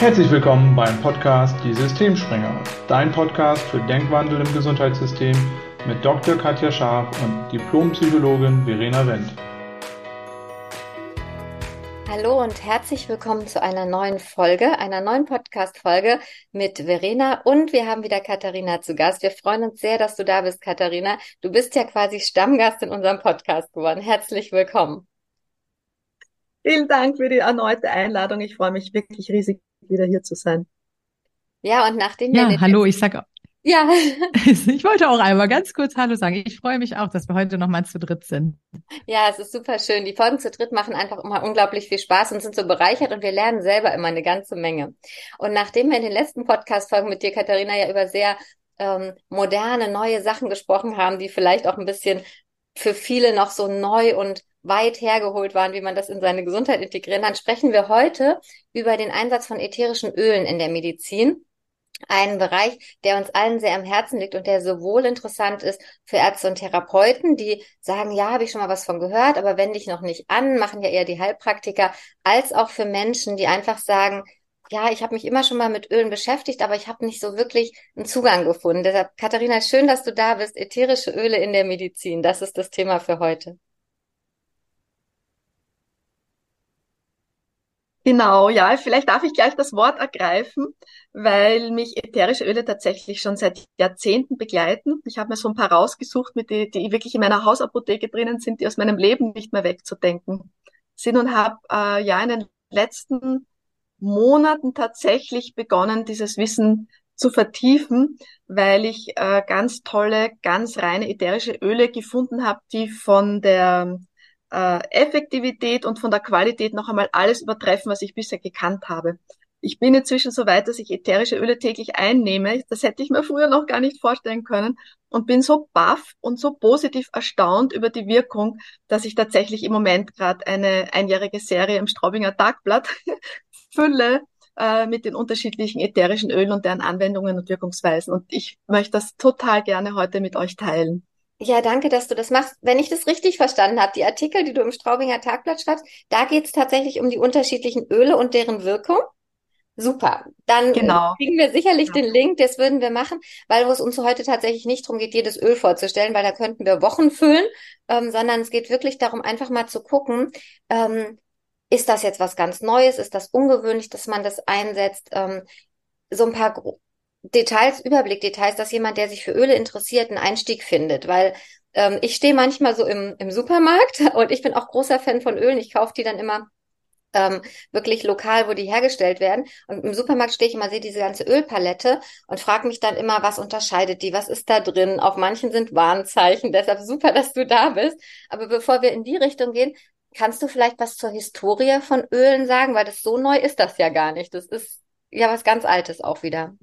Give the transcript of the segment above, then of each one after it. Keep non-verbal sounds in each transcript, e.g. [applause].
Herzlich willkommen beim Podcast Die Systemspringer, dein Podcast für Denkwandel im Gesundheitssystem mit Dr. Katja Scharf und Diplompsychologin Verena Wendt. Hallo und herzlich willkommen zu einer neuen Folge, einer neuen Podcast-Folge mit Verena und wir haben wieder Katharina zu Gast. Wir freuen uns sehr, dass du da bist, Katharina. Du bist ja quasi Stammgast in unserem Podcast geworden. Herzlich willkommen. Vielen Dank für die erneute Einladung. Ich freue mich wirklich riesig, wieder hier zu sein. Ja, und nachdem wir. Ja, hallo, ich sage ja. Ich wollte auch einmal ganz kurz Hallo sagen. Ich freue mich auch, dass wir heute nochmal zu dritt sind. Ja, es ist super schön. Die Folgen zu dritt machen einfach immer unglaublich viel Spaß und sind so bereichert und wir lernen selber immer eine ganze Menge. Und nachdem wir in den letzten Podcast-Folgen mit dir, Katharina, ja über sehr ähm, moderne, neue Sachen gesprochen haben, die vielleicht auch ein bisschen für viele noch so neu und weit hergeholt waren, wie man das in seine Gesundheit integrieren kann, sprechen wir heute über den Einsatz von ätherischen Ölen in der Medizin einen Bereich, der uns allen sehr am Herzen liegt und der sowohl interessant ist für Ärzte und Therapeuten, die sagen, ja, habe ich schon mal was von gehört, aber wende ich noch nicht an, machen ja eher die Heilpraktiker, als auch für Menschen, die einfach sagen, ja, ich habe mich immer schon mal mit Ölen beschäftigt, aber ich habe nicht so wirklich einen Zugang gefunden. Deshalb, Katharina, schön, dass du da bist. Ätherische Öle in der Medizin, das ist das Thema für heute. Genau, ja, vielleicht darf ich gleich das Wort ergreifen, weil mich ätherische Öle tatsächlich schon seit Jahrzehnten begleiten. Ich habe mir so ein paar rausgesucht, mit die, die wirklich in meiner Hausapotheke drinnen sind, die aus meinem Leben nicht mehr wegzudenken sind und habe äh, ja in den letzten Monaten tatsächlich begonnen, dieses Wissen zu vertiefen, weil ich äh, ganz tolle, ganz reine ätherische Öle gefunden habe, die von der äh, Effektivität und von der Qualität noch einmal alles übertreffen, was ich bisher gekannt habe. Ich bin inzwischen so weit, dass ich ätherische Öle täglich einnehme. Das hätte ich mir früher noch gar nicht vorstellen können und bin so baff und so positiv erstaunt über die Wirkung, dass ich tatsächlich im Moment gerade eine einjährige Serie im Straubinger Tagblatt [laughs] fülle äh, mit den unterschiedlichen ätherischen Ölen und deren Anwendungen und Wirkungsweisen. Und ich möchte das total gerne heute mit euch teilen. Ja, danke, dass du das machst. Wenn ich das richtig verstanden habe, die Artikel, die du im Straubinger Tagblatt schreibst, da geht es tatsächlich um die unterschiedlichen Öle und deren Wirkung. Super. Dann genau. kriegen wir sicherlich ja. den Link, das würden wir machen, weil es uns heute tatsächlich nicht darum geht, jedes Öl vorzustellen, weil da könnten wir Wochen füllen, ähm, sondern es geht wirklich darum, einfach mal zu gucken, ähm, ist das jetzt was ganz Neues, ist das ungewöhnlich, dass man das einsetzt, ähm, so ein paar Details, Überblickdetails, dass jemand, der sich für Öle interessiert, einen Einstieg findet, weil ähm, ich stehe manchmal so im, im Supermarkt [laughs] und ich bin auch großer Fan von Ölen. Ich kaufe die dann immer ähm, wirklich lokal, wo die hergestellt werden. Und im Supermarkt stehe ich immer, sehe diese ganze Ölpalette und frage mich dann immer, was unterscheidet die, was ist da drin? Auf manchen sind Warnzeichen, [laughs] deshalb super, dass du da bist. Aber bevor wir in die Richtung gehen, kannst du vielleicht was zur Historie von Ölen sagen, weil das so neu ist das ja gar nicht. Das ist ja was ganz Altes auch wieder.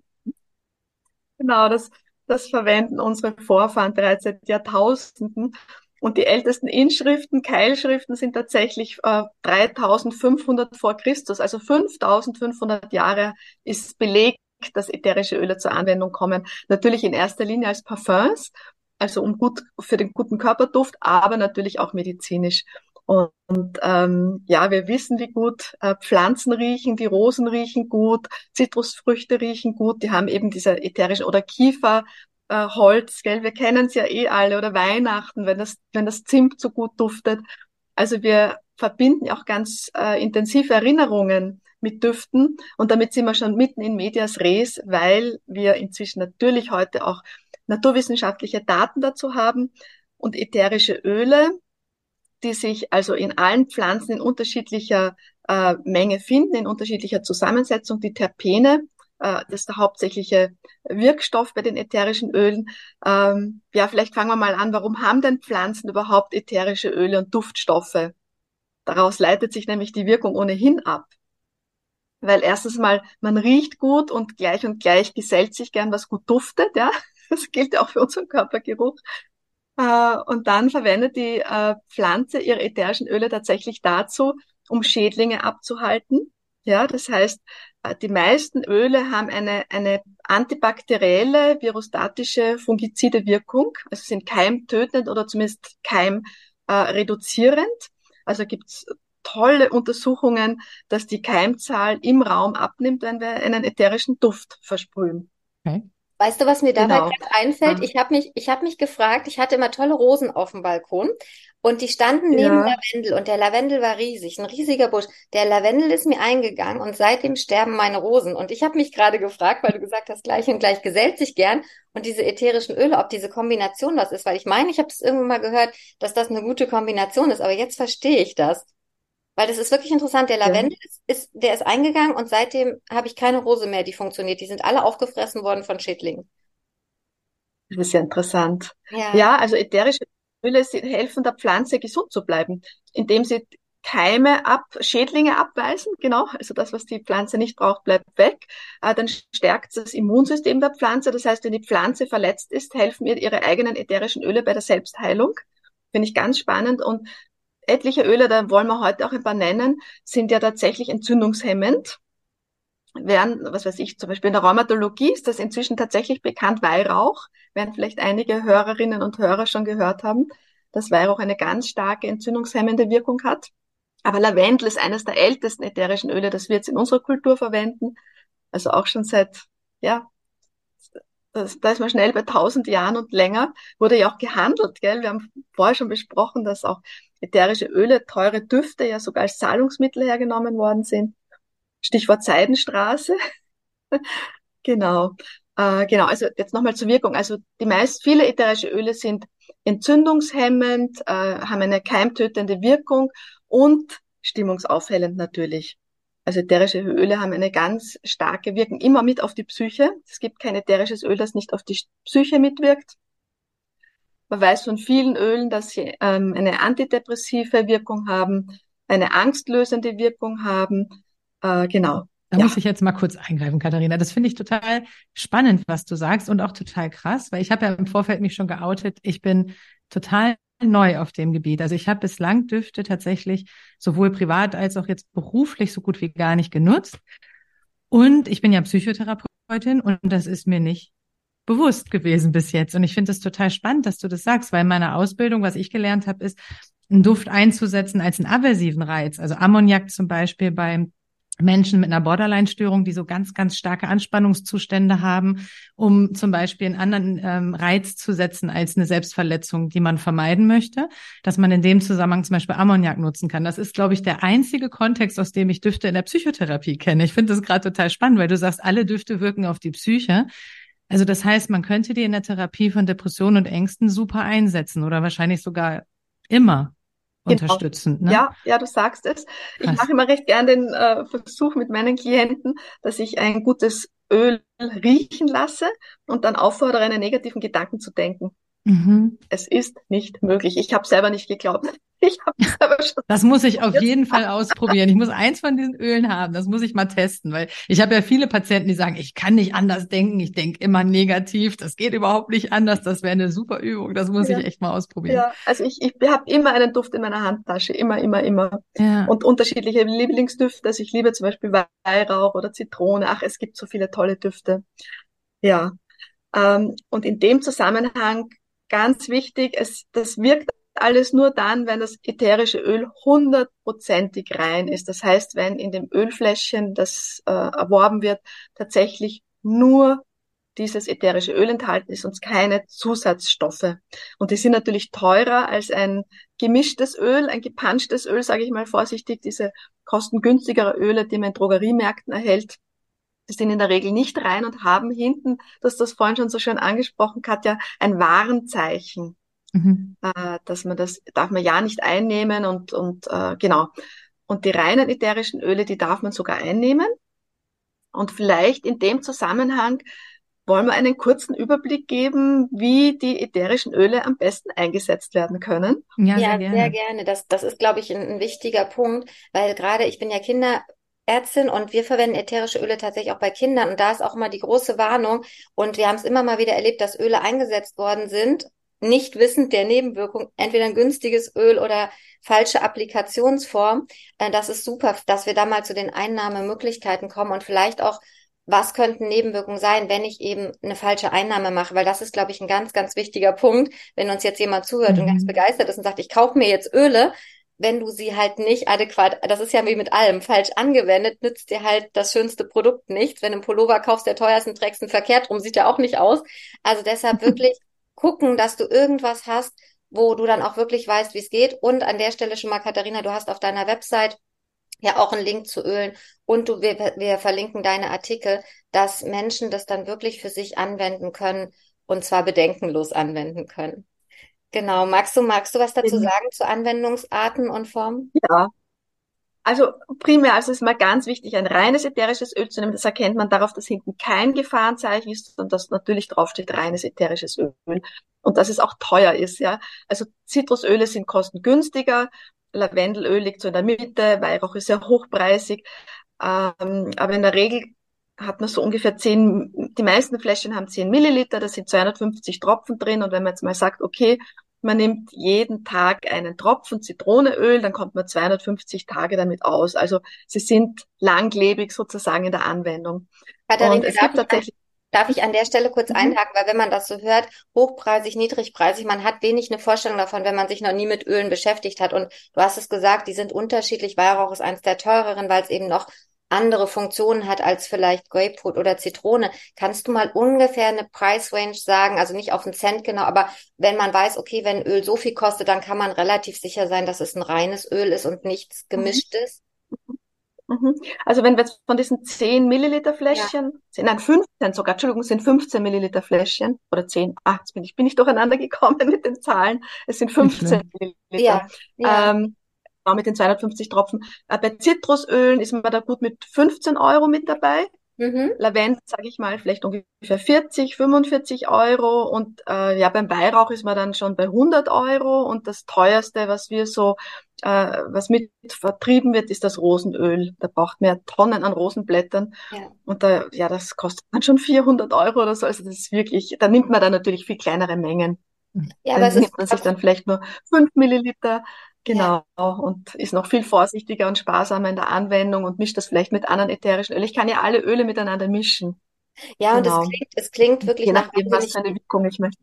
Genau, das, das verwenden unsere Vorfahren bereits seit Jahrtausenden. Und die ältesten Inschriften, Keilschriften sind tatsächlich äh, 3500 vor Christus. Also 5500 Jahre ist belegt, dass ätherische Öle zur Anwendung kommen. Natürlich in erster Linie als Parfums, also um gut für den guten Körperduft, aber natürlich auch medizinisch. Und ähm, ja, wir wissen, wie gut äh, Pflanzen riechen, die Rosen riechen gut, Zitrusfrüchte riechen gut, die haben eben diese ätherischen oder Kiefer, äh, Holz, gell? Wir kennen es ja eh alle oder Weihnachten, wenn das, wenn das Zimt so gut duftet. Also wir verbinden auch ganz äh, intensive Erinnerungen mit Düften und damit sind wir schon mitten in Medias Res, weil wir inzwischen natürlich heute auch naturwissenschaftliche Daten dazu haben und ätherische Öle die sich also in allen Pflanzen in unterschiedlicher äh, Menge finden, in unterschiedlicher Zusammensetzung. Die Terpene, äh, das ist der hauptsächliche Wirkstoff bei den ätherischen Ölen. Ähm, ja, vielleicht fangen wir mal an, warum haben denn Pflanzen überhaupt ätherische Öle und Duftstoffe? Daraus leitet sich nämlich die Wirkung ohnehin ab. Weil erstens mal, man riecht gut und gleich und gleich gesellt sich gern, was gut duftet, ja. [laughs] Das gilt ja auch für unseren Körpergeruch. Äh, und dann verwendet die äh, Pflanze ihre ätherischen Öle tatsächlich dazu, um Schädlinge abzuhalten. Ja, das heißt, äh, die meisten Öle haben eine, eine antibakterielle, virostatische, fungizide Wirkung, also sind keimtötend oder zumindest keimreduzierend. Also gibt's tolle Untersuchungen, dass die Keimzahl im Raum abnimmt, wenn wir einen ätherischen Duft versprühen. Okay. Weißt du, was mir dabei genau. einfällt? Ich habe mich, ich habe mich gefragt, ich hatte immer tolle Rosen auf dem Balkon und die standen neben ja. Lavendel und der Lavendel war riesig, ein riesiger Busch. Der Lavendel ist mir eingegangen und seitdem sterben meine Rosen. Und ich habe mich gerade gefragt, weil du gesagt hast, gleich und gleich gesellt sich gern und diese ätherischen Öle, ob diese Kombination was ist, weil ich meine, ich habe das irgendwann mal gehört, dass das eine gute Kombination ist, aber jetzt verstehe ich das. Weil das ist wirklich interessant. Der Lavendel ja. ist, ist, der ist eingegangen und seitdem habe ich keine Rose mehr, die funktioniert. Die sind alle aufgefressen worden von Schädlingen. Das ist ja interessant. Ja, ja also ätherische Öle helfen der Pflanze gesund zu bleiben, indem sie Keime ab, Schädlinge abweisen, genau, also das, was die Pflanze nicht braucht, bleibt weg. Äh, dann stärkt das Immunsystem der Pflanze. Das heißt, wenn die Pflanze verletzt ist, helfen ihr ihre eigenen ätherischen Öle bei der Selbstheilung. Finde ich ganz spannend. Und etliche Öle, da wollen wir heute auch ein paar nennen, sind ja tatsächlich entzündungshemmend. Während, was weiß ich, zum Beispiel in der Rheumatologie ist das inzwischen tatsächlich bekannt, Weihrauch, werden vielleicht einige Hörerinnen und Hörer schon gehört haben, dass Weihrauch eine ganz starke entzündungshemmende Wirkung hat. Aber Lavendel ist eines der ältesten ätherischen Öle, das wir jetzt in unserer Kultur verwenden. Also auch schon seit, ja, das, da ist man schnell bei tausend Jahren und länger, wurde ja auch gehandelt, gell? Wir haben vorher schon besprochen, dass auch ätherische Öle, teure Düfte ja sogar als Zahlungsmittel hergenommen worden sind. Stichwort Seidenstraße. [laughs] genau. Äh, genau, also jetzt nochmal zur Wirkung. Also die meist, viele ätherische Öle sind entzündungshemmend, äh, haben eine keimtötende Wirkung und stimmungsaufhellend natürlich. Also ätherische Öle haben eine ganz starke Wirkung immer mit auf die Psyche. Es gibt kein ätherisches Öl, das nicht auf die Psyche mitwirkt. Man weiß von vielen Ölen, dass sie ähm, eine antidepressive Wirkung haben, eine angstlösende Wirkung haben. Äh, genau. Da ja. muss ich jetzt mal kurz eingreifen, Katharina. Das finde ich total spannend, was du sagst und auch total krass, weil ich habe ja im Vorfeld mich schon geoutet. Ich bin total neu auf dem Gebiet. Also ich habe bislang Düfte tatsächlich sowohl privat als auch jetzt beruflich so gut wie gar nicht genutzt. Und ich bin ja Psychotherapeutin und das ist mir nicht bewusst gewesen bis jetzt. Und ich finde es total spannend, dass du das sagst, weil meine Ausbildung, was ich gelernt habe, ist, einen Duft einzusetzen als einen aversiven Reiz. Also Ammoniak zum Beispiel beim Menschen mit einer Borderline-Störung, die so ganz, ganz starke Anspannungszustände haben, um zum Beispiel einen anderen ähm, Reiz zu setzen als eine Selbstverletzung, die man vermeiden möchte, dass man in dem Zusammenhang zum Beispiel Ammoniak nutzen kann. Das ist, glaube ich, der einzige Kontext, aus dem ich Düfte in der Psychotherapie kenne. Ich finde das gerade total spannend, weil du sagst, alle Düfte wirken auf die Psyche. Also das heißt, man könnte die in der Therapie von Depressionen und Ängsten super einsetzen oder wahrscheinlich sogar immer. Genau. unterstützend. Ne? Ja, ja, du sagst es. Krass. Ich mache immer recht gern den äh, Versuch mit meinen Klienten, dass ich ein gutes Öl riechen lasse und dann auffordere, einen negativen Gedanken zu denken. Mhm. Es ist nicht möglich. Ich habe selber nicht geglaubt. [laughs] Ich habe selber schon. Das muss ich auf jeden Fall ausprobieren. Ich muss eins von diesen Ölen haben. Das muss ich mal testen, weil ich habe ja viele Patienten, die sagen, ich kann nicht anders denken. Ich denke immer negativ. Das geht überhaupt nicht anders. Das wäre eine super Übung. Das muss ja. ich echt mal ausprobieren. Ja, also ich, ich habe immer einen Duft in meiner Handtasche. Immer, immer, immer. Ja. Und unterschiedliche Lieblingsdüfte. Also ich liebe zum Beispiel Weihrauch oder Zitrone. Ach, es gibt so viele tolle Düfte. Ja. Ähm, und in dem Zusammenhang ganz wichtig, es, das wirkt alles nur dann, wenn das ätherische Öl hundertprozentig rein ist. Das heißt, wenn in dem Ölfläschchen, das äh, erworben wird, tatsächlich nur dieses ätherische Öl enthalten ist und keine Zusatzstoffe. Und die sind natürlich teurer als ein gemischtes Öl, ein gepanschtes Öl, sage ich mal vorsichtig, diese kostengünstigere Öle, die man in Drogeriemärkten erhält. Die sind in der Regel nicht rein und haben hinten, das das vorhin schon so schön angesprochen, Katja, ein Warenzeichen. Mhm. Äh, dass man das darf man ja nicht einnehmen und, und äh, genau. Und die reinen ätherischen Öle, die darf man sogar einnehmen. Und vielleicht in dem Zusammenhang wollen wir einen kurzen Überblick geben, wie die ätherischen Öle am besten eingesetzt werden können. Ja, sehr, ja, gerne. sehr gerne. Das, das ist, glaube ich, ein, ein wichtiger Punkt, weil gerade ich bin ja Kinder, Ärztin und wir verwenden ätherische Öle tatsächlich auch bei Kindern und da ist auch immer die große Warnung und wir haben es immer mal wieder erlebt, dass Öle eingesetzt worden sind, nicht wissend der Nebenwirkung, entweder ein günstiges Öl oder falsche Applikationsform. Äh, das ist super, dass wir da mal zu den Einnahmemöglichkeiten kommen und vielleicht auch was könnten Nebenwirkungen sein, wenn ich eben eine falsche Einnahme mache? Weil das ist, glaube ich, ein ganz, ganz wichtiger Punkt. Wenn uns jetzt jemand zuhört mhm. und ganz begeistert ist und sagt, ich kaufe mir jetzt Öle, wenn du sie halt nicht adäquat, das ist ja wie mit allem, falsch angewendet, nützt dir halt das schönste Produkt nichts. Wenn du einen Pullover kaufst, der teuersten trägst einen verkehrt rum, sieht ja auch nicht aus. Also deshalb [laughs] wirklich gucken, dass du irgendwas hast, wo du dann auch wirklich weißt, wie es geht. Und an der Stelle schon mal, Katharina, du hast auf deiner Website ja auch einen Link zu Ölen und du, wir, wir verlinken deine Artikel, dass Menschen das dann wirklich für sich anwenden können und zwar bedenkenlos anwenden können. Genau. Magst du, magst du was dazu sagen zu Anwendungsarten und Formen? Ja. Also primär, also ist mal ganz wichtig, ein reines ätherisches Öl zu nehmen. Das erkennt man darauf, dass hinten kein Gefahrenzeichen ist und dass natürlich draufsteht reines ätherisches Öl und dass es auch teuer ist. Ja, also Zitrusöle sind kostengünstiger, Lavendelöl liegt so in der Mitte, Weihrauch ist sehr hochpreisig, ähm, aber in der Regel hat man so ungefähr zehn, die meisten Fläschchen haben 10 Milliliter, da sind 250 Tropfen drin. Und wenn man jetzt mal sagt, okay, man nimmt jeden Tag einen Tropfen Zitroneöl, dann kommt man 250 Tage damit aus. Also sie sind langlebig sozusagen in der Anwendung. Katharina, und es gibt tatsächlich Darf ich an der Stelle kurz mhm. einhaken, weil wenn man das so hört, hochpreisig, niedrigpreisig, man hat wenig eine Vorstellung davon, wenn man sich noch nie mit Ölen beschäftigt hat. Und du hast es gesagt, die sind unterschiedlich. Weihrauch ist eins der teureren, weil es eben noch andere Funktionen hat als vielleicht Grapefruit oder Zitrone. Kannst du mal ungefähr eine Price Range sagen? Also nicht auf einen Cent genau, aber wenn man weiß, okay, wenn Öl so viel kostet, dann kann man relativ sicher sein, dass es ein reines Öl ist und nichts mhm. gemischtes. Mhm. Also wenn wir jetzt von diesen 10 Milliliter Fläschchen, ja. nein, 15 sogar, Entschuldigung, sind 15 Milliliter Fläschchen oder 10, ach, jetzt bin ich, bin ich durcheinander gekommen [laughs] mit den Zahlen. Es sind 15 Milliliter. Ja. ja. Ähm, mit den 250 Tropfen. Äh, bei Zitrusölen ist man da gut mit 15 Euro mit dabei. Mhm. Lavendel, sage ich mal, vielleicht ungefähr 40, 45 Euro und äh, ja, beim Weihrauch ist man dann schon bei 100 Euro und das teuerste, was wir so, äh, was mit vertrieben wird, ist das Rosenöl. Da braucht man ja Tonnen an Rosenblättern ja. und da, ja, das kostet dann schon 400 Euro oder so, also das ist wirklich, da nimmt man dann natürlich viel kleinere Mengen. Ja, aber dann nimmt man sich dann vielleicht nur 5 Milliliter Genau, ja. und ist noch viel vorsichtiger und sparsamer in der Anwendung und mischt das vielleicht mit anderen ätherischen Ölen. Ich kann ja alle Öle miteinander mischen. Ja, genau. und es klingt, es klingt wirklich Je nachdem, nach was für eine Wirkung ich möchte.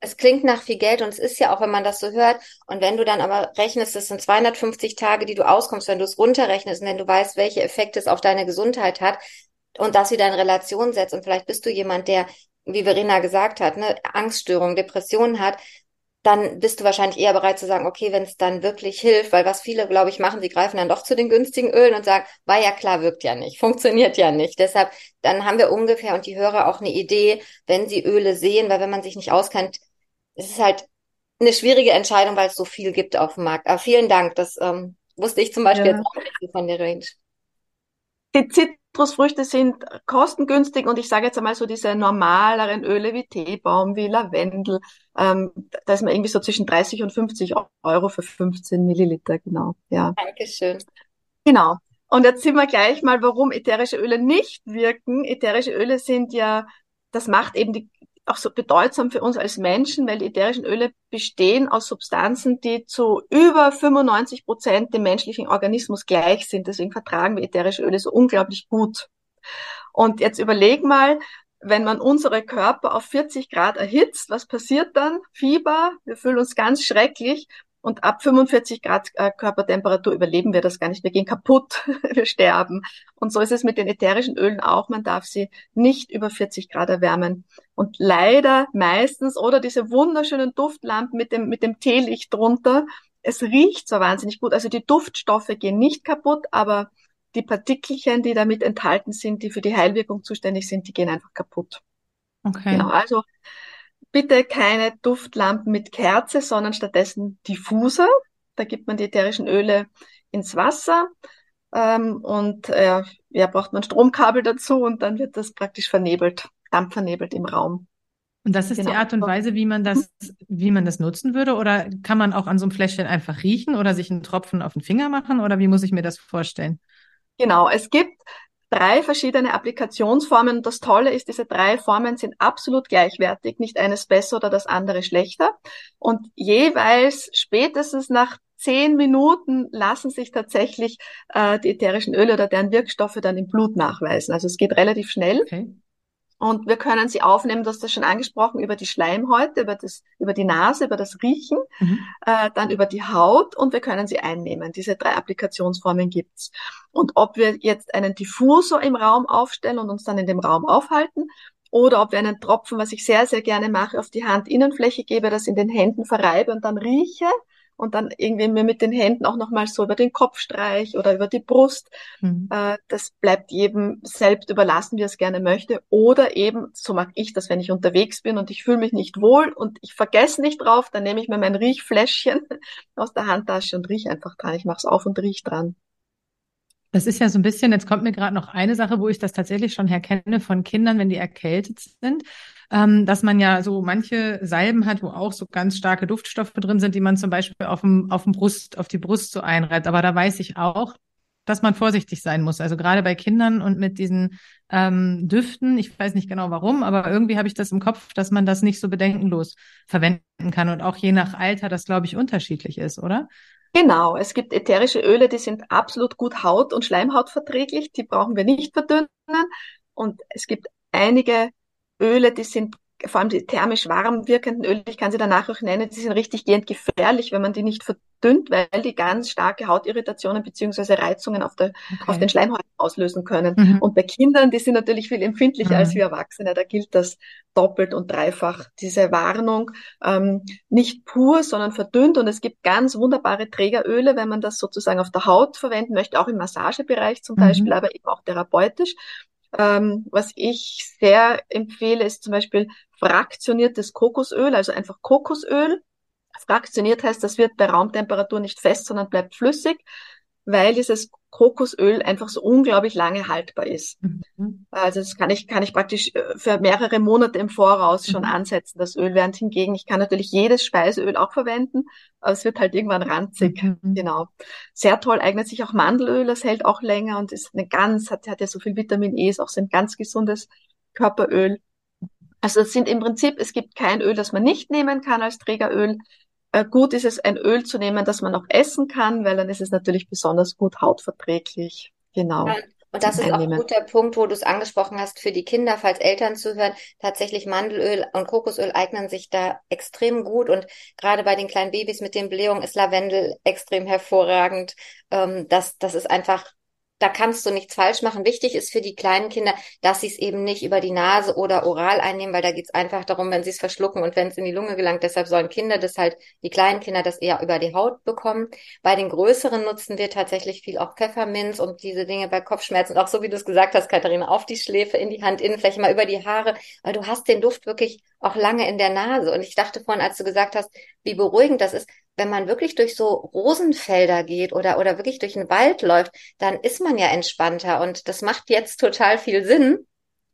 Es klingt nach viel Geld und es ist ja auch, wenn man das so hört. Und wenn du dann aber rechnest, es sind 250 Tage, die du auskommst, wenn du es runterrechnest und wenn du weißt, welche Effekte es auf deine Gesundheit hat und das wieder in Relation setzt und vielleicht bist du jemand, der wie Verena gesagt hat, ne, Angststörung, Depressionen hat, dann bist du wahrscheinlich eher bereit zu sagen, okay, wenn es dann wirklich hilft, weil was viele, glaube ich, machen, sie greifen dann doch zu den günstigen Ölen und sagen, war ja klar, wirkt ja nicht, funktioniert ja nicht. Deshalb, dann haben wir ungefähr und die Hörer auch eine Idee, wenn sie Öle sehen, weil wenn man sich nicht auskennt, es ist halt eine schwierige Entscheidung, weil es so viel gibt auf dem Markt. Aber vielen Dank, das ähm, wusste ich zum Beispiel ja. jetzt auch nicht von der Range. Die Zitrusfrüchte sind kostengünstig und ich sage jetzt einmal so diese normaleren Öle wie Teebaum, wie Lavendel, ähm, da ist man irgendwie so zwischen 30 und 50 Euro für 15 Milliliter, genau. Ja. Dankeschön. Genau. Und jetzt sehen wir gleich mal, warum ätherische Öle nicht wirken. Ätherische Öle sind ja, das macht eben die, auch so bedeutsam für uns als Menschen, weil die ätherischen Öle bestehen aus Substanzen, die zu über 95 Prozent dem menschlichen Organismus gleich sind. Deswegen vertragen wir ätherische Öle so unglaublich gut. Und jetzt überleg mal, wenn man unsere Körper auf 40 Grad erhitzt, was passiert dann? Fieber, wir fühlen uns ganz schrecklich und ab 45 Grad äh, Körpertemperatur überleben wir das gar nicht. Wir gehen kaputt, [laughs] wir sterben. Und so ist es mit den ätherischen Ölen auch. Man darf sie nicht über 40 Grad erwärmen. Und leider meistens, oder diese wunderschönen Duftlampen mit dem, mit dem Teelicht drunter, es riecht so wahnsinnig gut. Also die Duftstoffe gehen nicht kaputt, aber die Partikelchen, die damit enthalten sind, die für die Heilwirkung zuständig sind, die gehen einfach kaputt. Okay. Genau, also bitte keine Duftlampen mit Kerze, sondern stattdessen Diffuser. Da gibt man die ätherischen Öle ins Wasser ähm, und äh, ja, braucht man Stromkabel dazu und dann wird das praktisch vernebelt, dampfvernebelt im Raum. Und das ist genau. die Art und Weise, wie man das, wie man das nutzen würde? Oder kann man auch an so einem Fläschchen einfach riechen oder sich einen Tropfen auf den Finger machen? Oder wie muss ich mir das vorstellen? Genau, es gibt drei verschiedene Applikationsformen. Und das Tolle ist, diese drei Formen sind absolut gleichwertig, nicht eines besser oder das andere schlechter. Und jeweils spätestens nach zehn Minuten lassen sich tatsächlich äh, die ätherischen Öle oder deren Wirkstoffe dann im Blut nachweisen. Also es geht relativ schnell. Okay. Und wir können sie aufnehmen, du hast das schon angesprochen, über die Schleimhäute, über, das, über die Nase, über das Riechen, mhm. äh, dann über die Haut und wir können sie einnehmen. Diese drei Applikationsformen gibt's. Und ob wir jetzt einen Diffusor im Raum aufstellen und uns dann in dem Raum aufhalten oder ob wir einen Tropfen, was ich sehr, sehr gerne mache, auf die Handinnenfläche gebe, das in den Händen verreibe und dann rieche und dann irgendwie mir mit den Händen auch nochmal so über den Kopf streich oder über die Brust. Mhm. Äh, das bleibt jedem selbst überlassen, wie er es gerne möchte. Oder eben, so mag ich das, wenn ich unterwegs bin und ich fühle mich nicht wohl und ich vergesse nicht drauf, dann nehme ich mir mein Riechfläschchen [laughs] aus der Handtasche und riech einfach dran. Ich mache es auf und riech dran. Das ist ja so ein bisschen, jetzt kommt mir gerade noch eine Sache, wo ich das tatsächlich schon herkenne von Kindern, wenn die erkältet sind, ähm, dass man ja so manche Salben hat, wo auch so ganz starke Duftstoffe drin sind, die man zum Beispiel auf dem, auf dem Brust, auf die Brust so einreibt. Aber da weiß ich auch, dass man vorsichtig sein muss. Also gerade bei Kindern und mit diesen ähm, Düften, ich weiß nicht genau warum, aber irgendwie habe ich das im Kopf, dass man das nicht so bedenkenlos verwenden kann und auch je nach Alter das, glaube ich, unterschiedlich ist, oder? Genau, es gibt ätherische Öle, die sind absolut gut haut- und schleimhautverträglich, die brauchen wir nicht verdünnen. Und es gibt einige Öle, die sind vor allem die thermisch warm wirkenden Öle, ich kann sie danach auch nennen, die sind richtig gehend gefährlich, wenn man die nicht verdünnt, weil die ganz starke Hautirritationen beziehungsweise Reizungen auf, der, okay. auf den Schleimhäuten auslösen können. Mhm. Und bei Kindern, die sind natürlich viel empfindlicher mhm. als wir Erwachsene, da gilt das doppelt und dreifach. Diese Warnung, ähm, nicht pur, sondern verdünnt. Und es gibt ganz wunderbare Trägeröle, wenn man das sozusagen auf der Haut verwenden möchte, auch im Massagebereich zum mhm. Beispiel, aber eben auch therapeutisch. Ähm, was ich sehr empfehle, ist zum Beispiel fraktioniertes Kokosöl, also einfach Kokosöl. Fraktioniert heißt, das wird bei Raumtemperatur nicht fest, sondern bleibt flüssig weil dieses Kokosöl einfach so unglaublich lange haltbar ist. Mhm. Also das kann ich, kann ich praktisch äh, für mehrere Monate im Voraus schon mhm. ansetzen, das Öl. Während hingegen, ich kann natürlich jedes Speiseöl auch verwenden, aber es wird halt irgendwann ranzig. Mhm. Genau. Sehr toll eignet sich auch Mandelöl, das hält auch länger und ist eine ganz, hat, hat ja so viel Vitamin E, ist auch so ein ganz gesundes Körperöl. Also es sind im Prinzip, es gibt kein Öl, das man nicht nehmen kann als Trägeröl. Äh, gut ist es, ein Öl zu nehmen, das man auch essen kann, weil dann ist es natürlich besonders gut hautverträglich. Genau. Ja. Und das ist auch ein guter Punkt, wo du es angesprochen hast für die Kinder, falls Eltern zuhören. Tatsächlich Mandelöl und Kokosöl eignen sich da extrem gut. Und gerade bei den kleinen Babys mit den Blähungen ist Lavendel extrem hervorragend. Ähm, das, das ist einfach da kannst du nichts falsch machen. Wichtig ist für die kleinen Kinder, dass sie es eben nicht über die Nase oder oral einnehmen, weil da geht es einfach darum, wenn sie es verschlucken und wenn es in die Lunge gelangt. Deshalb sollen Kinder das halt, die kleinen Kinder das eher über die Haut bekommen. Bei den größeren nutzen wir tatsächlich viel auch Pfefferminz und diese Dinge bei Kopfschmerzen. auch so wie du es gesagt hast, Katharina, auf die Schläfe, in die Handinnenfläche, mal über die Haare, weil du hast den Duft wirklich auch lange in der Nase. Und ich dachte vorhin, als du gesagt hast, wie beruhigend das ist, wenn man wirklich durch so Rosenfelder geht oder, oder wirklich durch den Wald läuft, dann ist man ja entspannter und das macht jetzt total viel Sinn.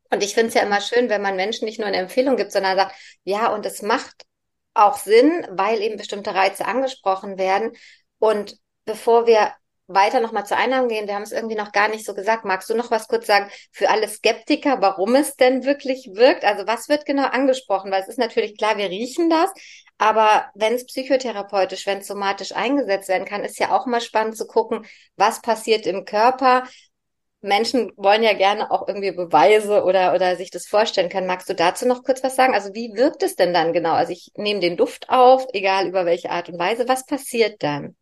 Und ich finde es ja immer schön, wenn man Menschen nicht nur eine Empfehlung gibt, sondern sagt, ja, und es macht auch Sinn, weil eben bestimmte Reize angesprochen werden. Und bevor wir weiter nochmal zur Einnahme gehen, wir haben es irgendwie noch gar nicht so gesagt. Magst du noch was kurz sagen für alle Skeptiker, warum es denn wirklich wirkt? Also was wird genau angesprochen? Weil es ist natürlich klar, wir riechen das, aber wenn es psychotherapeutisch, wenn es somatisch eingesetzt werden kann, ist ja auch mal spannend zu gucken, was passiert im Körper. Menschen wollen ja gerne auch irgendwie Beweise oder, oder sich das vorstellen können. Magst du dazu noch kurz was sagen? Also wie wirkt es denn dann genau? Also ich nehme den Duft auf, egal über welche Art und Weise. Was passiert dann?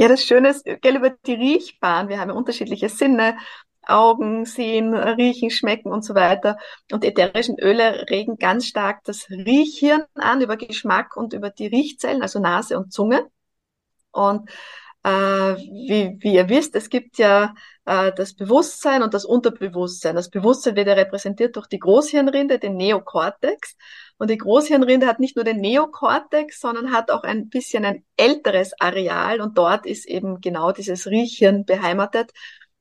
Ja, das Schöne ist, gell, über die Riechbahn. Wir haben ja unterschiedliche Sinne. Augen, sehen, riechen, schmecken und so weiter. Und ätherischen Öle regen ganz stark das Riechhirn an über Geschmack und über die Riechzellen, also Nase und Zunge. Und wie, wie ihr wisst, es gibt ja äh, das Bewusstsein und das Unterbewusstsein. Das Bewusstsein wird ja repräsentiert durch die Großhirnrinde, den Neokortex. Und die Großhirnrinde hat nicht nur den Neokortex, sondern hat auch ein bisschen ein älteres Areal und dort ist eben genau dieses Riechhirn beheimatet.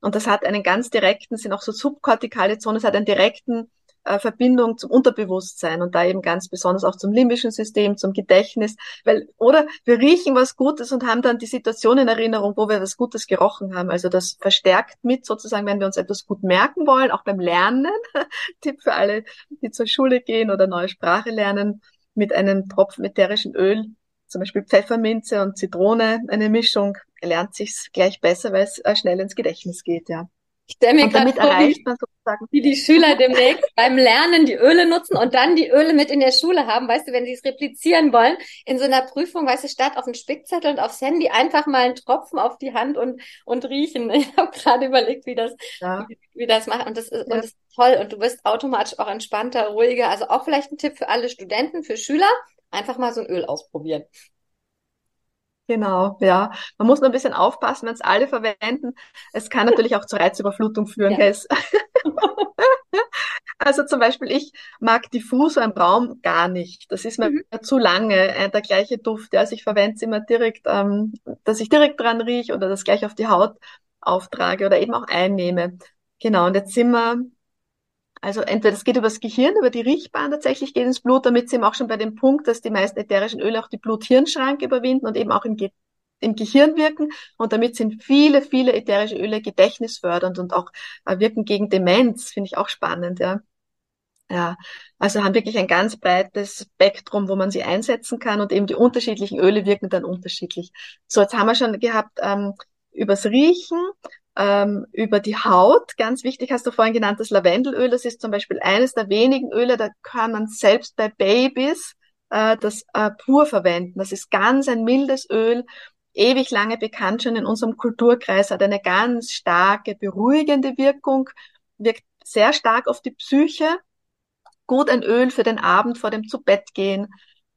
Und das hat einen ganz direkten, sind auch so subkortikale Zonen, es hat einen direkten äh, Verbindung zum Unterbewusstsein und da eben ganz besonders auch zum limbischen System, zum Gedächtnis, weil, oder wir riechen was Gutes und haben dann die Situation in Erinnerung, wo wir was Gutes gerochen haben. Also das verstärkt mit sozusagen, wenn wir uns etwas gut merken wollen, auch beim Lernen. [laughs] Tipp für alle, die zur Schule gehen oder neue Sprache lernen, mit einem Tropfen ätherischen Öl, zum Beispiel Pfefferminze und Zitrone, eine Mischung, lernt sich's gleich besser, weil es äh, schnell ins Gedächtnis geht, ja. Ich stelle mir gerade vor, wie, wie, die Schüler demnächst beim Lernen die Öle nutzen und dann die Öle mit in der Schule haben, weißt du, wenn sie es replizieren wollen, in so einer Prüfung, weißt du, statt auf den Spickzettel und aufs Handy einfach mal einen Tropfen auf die Hand und, und riechen. [laughs] Ich habe gerade überlegt, wie das, ja. wie, wie, das macht. Und das, ist, ja. und das ist toll. Und du wirst automatisch auch entspannter, ruhiger. Also auch vielleicht ein Tipp für alle Studenten, für Schüler, einfach mal so ein Öl ausprobieren. Genau, ja. Man muss nur ein bisschen aufpassen, wenn es alle verwenden. Es kann natürlich auch zur Reizüberflutung führen. Ja. [laughs] also zum Beispiel, ich mag Diffusor im Raum gar nicht. Das ist mir mhm. zu lange, äh, der gleiche Duft. Also ich verwende es immer direkt, ähm, dass ich direkt dran rieche oder das gleich auf die Haut auftrage oder eben auch einnehme. Genau, und jetzt sind wir also entweder es geht übers Gehirn, über die Riechbahn tatsächlich geht ins Blut, damit sind wir auch schon bei dem Punkt, dass die meisten ätherischen Öle auch die Blut-Hirn-Schranke überwinden und eben auch im, Ge im Gehirn wirken. Und damit sind viele, viele ätherische Öle gedächtnisfördernd und auch äh, wirken gegen Demenz, finde ich auch spannend, ja. Ja, also haben wirklich ein ganz breites Spektrum, wo man sie einsetzen kann und eben die unterschiedlichen Öle wirken dann unterschiedlich. So, jetzt haben wir schon gehabt ähm, übers Riechen ähm, über die Haut. Ganz wichtig hast du vorhin genannt, das Lavendelöl. Das ist zum Beispiel eines der wenigen Öle, da kann man selbst bei Babys äh, das äh, pur verwenden. Das ist ganz ein mildes Öl, ewig lange bekannt schon in unserem Kulturkreis, hat eine ganz starke, beruhigende Wirkung, wirkt sehr stark auf die Psyche. Gut ein Öl für den Abend vor dem Zubettgehen.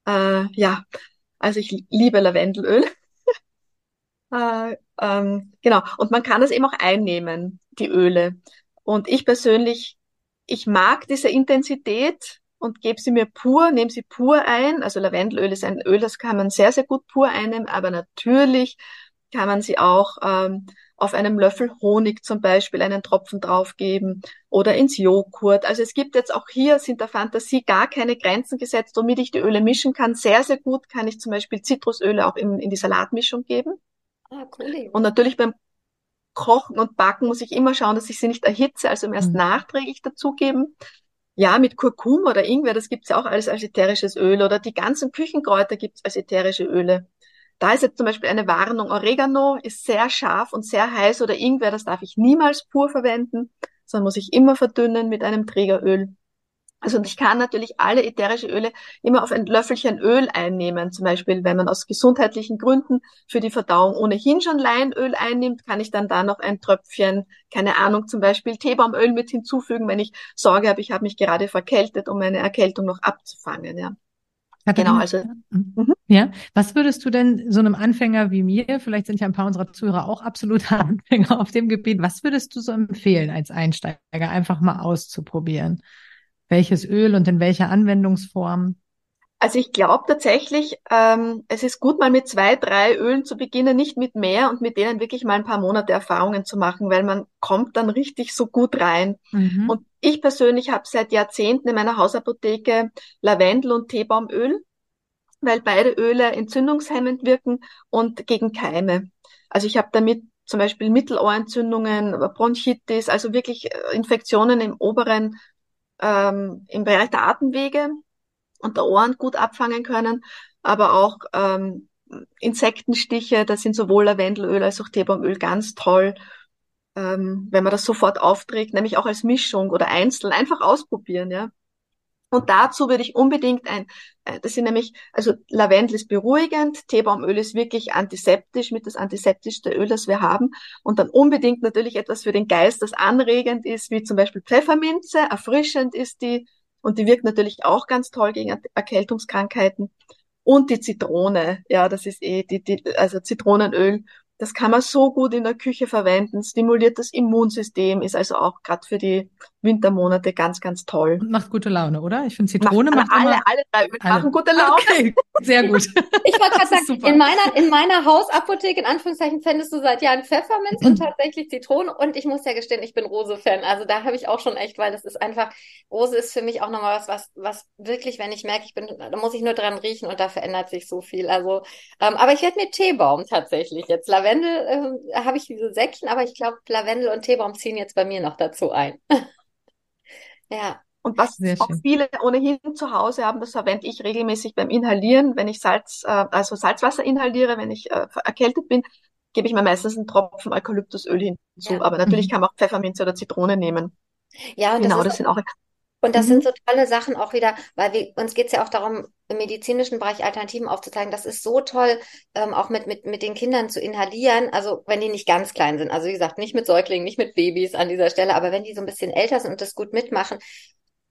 Äh, ja, also ich liebe Lavendelöl. [laughs] Äh, ähm, genau. Und man kann es eben auch einnehmen, die Öle. Und ich persönlich, ich mag diese Intensität und gebe sie mir pur, nehme sie pur ein. Also Lavendelöl ist ein Öl, das kann man sehr, sehr gut pur einnehmen, aber natürlich kann man sie auch ähm, auf einem Löffel Honig zum Beispiel einen Tropfen draufgeben oder ins Joghurt. Also es gibt jetzt auch hier, sind der Fantasie gar keine Grenzen gesetzt, womit ich die Öle mischen kann. Sehr, sehr gut kann ich zum Beispiel Zitrusöle auch in, in die Salatmischung geben. Ah, cool. Und natürlich beim Kochen und Backen muss ich immer schauen, dass ich sie nicht erhitze, also erst mhm. nachträglich dazugeben. Ja, mit Kurkuma oder Ingwer, das gibt's ja auch alles als ätherisches Öl oder die ganzen Küchenkräuter gibt's als ätherische Öle. Da ist jetzt zum Beispiel eine Warnung. Oregano ist sehr scharf und sehr heiß oder Ingwer, das darf ich niemals pur verwenden, sondern muss ich immer verdünnen mit einem Trägeröl. Also ich kann natürlich alle ätherische Öle immer auf ein Löffelchen Öl einnehmen. Zum Beispiel, wenn man aus gesundheitlichen Gründen für die Verdauung ohnehin schon Leinöl einnimmt, kann ich dann da noch ein Tröpfchen, keine Ahnung, zum Beispiel Teebaumöl mit hinzufügen, wenn ich Sorge habe, ich habe mich gerade verkältet, um meine Erkältung noch abzufangen. Ja. Genau, also. Mhm. Ja, was würdest du denn so einem Anfänger wie mir, vielleicht sind ja ein paar unserer Zuhörer auch absolute [laughs] Anfänger auf dem Gebiet, was würdest du so empfehlen als Einsteiger, einfach mal auszuprobieren? Welches Öl und in welcher Anwendungsform? Also ich glaube tatsächlich, ähm, es ist gut, mal mit zwei, drei Ölen zu beginnen, nicht mit mehr und mit denen wirklich mal ein paar Monate Erfahrungen zu machen, weil man kommt dann richtig so gut rein. Mhm. Und ich persönlich habe seit Jahrzehnten in meiner Hausapotheke Lavendel und Teebaumöl, weil beide Öle entzündungshemmend wirken und gegen Keime. Also ich habe damit zum Beispiel Mittelohrentzündungen, Bronchitis, also wirklich äh, Infektionen im oberen ähm, im Bereich der Atemwege und der Ohren gut abfangen können, aber auch ähm, Insektenstiche, da sind sowohl Lavendelöl als auch Teebaumöl ganz toll, ähm, wenn man das sofort aufträgt, nämlich auch als Mischung oder einzeln, einfach ausprobieren, ja. Und dazu würde ich unbedingt ein, äh, das sind nämlich, also Lavendel ist beruhigend, Teebaumöl ist wirklich antiseptisch, mit das antiseptischste Öl, das wir haben. Und dann unbedingt natürlich etwas für den Geist, das anregend ist, wie zum Beispiel Pfefferminze, erfrischend ist die und die wirkt natürlich auch ganz toll gegen Erkältungskrankheiten. Und die Zitrone, ja, das ist eh die, die also Zitronenöl das kann man so gut in der Küche verwenden, stimuliert das Immunsystem, ist also auch gerade für die Wintermonate ganz, ganz toll. Und macht gute Laune, oder? Ich finde Zitrone macht, macht alle, immer, alle drei alle. machen gute Laune. Okay, sehr gut. [laughs] ich wollte gerade sagen, in meiner, in meiner Hausapotheke, in Anführungszeichen, fändest du seit Jahren Pfefferminz und tatsächlich Zitrone. Und ich muss ja gestehen, ich bin Rose-Fan. Also da habe ich auch schon echt, weil das ist einfach, Rose ist für mich auch nochmal was, was, was wirklich, wenn ich merke, ich bin, da muss ich nur dran riechen und da verändert sich so viel. Also, ähm, aber ich werde mir Teebaum tatsächlich jetzt. Lavendel äh, habe ich diese Säckchen, aber ich glaube, Lavendel und Teebaum ziehen jetzt bei mir noch dazu ein. [laughs] ja. Und was Sehr auch schön. viele ohnehin zu Hause haben, das verwende ich regelmäßig beim Inhalieren, wenn ich Salz, äh, also Salzwasser inhaliere, wenn ich äh, erkältet bin, gebe ich mir meistens einen Tropfen Eukalyptusöl hinzu. Ja. Aber natürlich mhm. kann man auch Pfefferminze oder Zitrone nehmen. Ja, und genau, das, das sind auch und das mhm. sind so tolle Sachen auch wieder, weil wir, uns geht es ja auch darum, im medizinischen Bereich Alternativen aufzuzeigen. Das ist so toll, ähm, auch mit, mit, mit den Kindern zu inhalieren. Also wenn die nicht ganz klein sind. Also wie gesagt, nicht mit Säuglingen, nicht mit Babys an dieser Stelle, aber wenn die so ein bisschen älter sind und das gut mitmachen,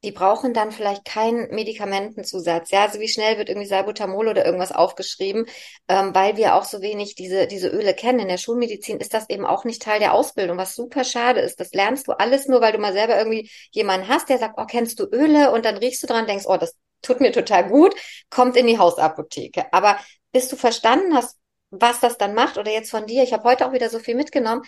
die brauchen dann vielleicht keinen Medikamentenzusatz. Ja, also wie schnell wird irgendwie Salbutamol oder irgendwas aufgeschrieben, ähm, weil wir auch so wenig diese, diese Öle kennen. In der Schulmedizin ist das eben auch nicht Teil der Ausbildung, was super schade ist. Das lernst du alles nur, weil du mal selber irgendwie jemanden hast, der sagt, oh, kennst du Öle? Und dann riechst du dran, denkst, oh, das tut mir total gut, kommt in die Hausapotheke. Aber bis du verstanden hast, was das dann macht, oder jetzt von dir, ich habe heute auch wieder so viel mitgenommen,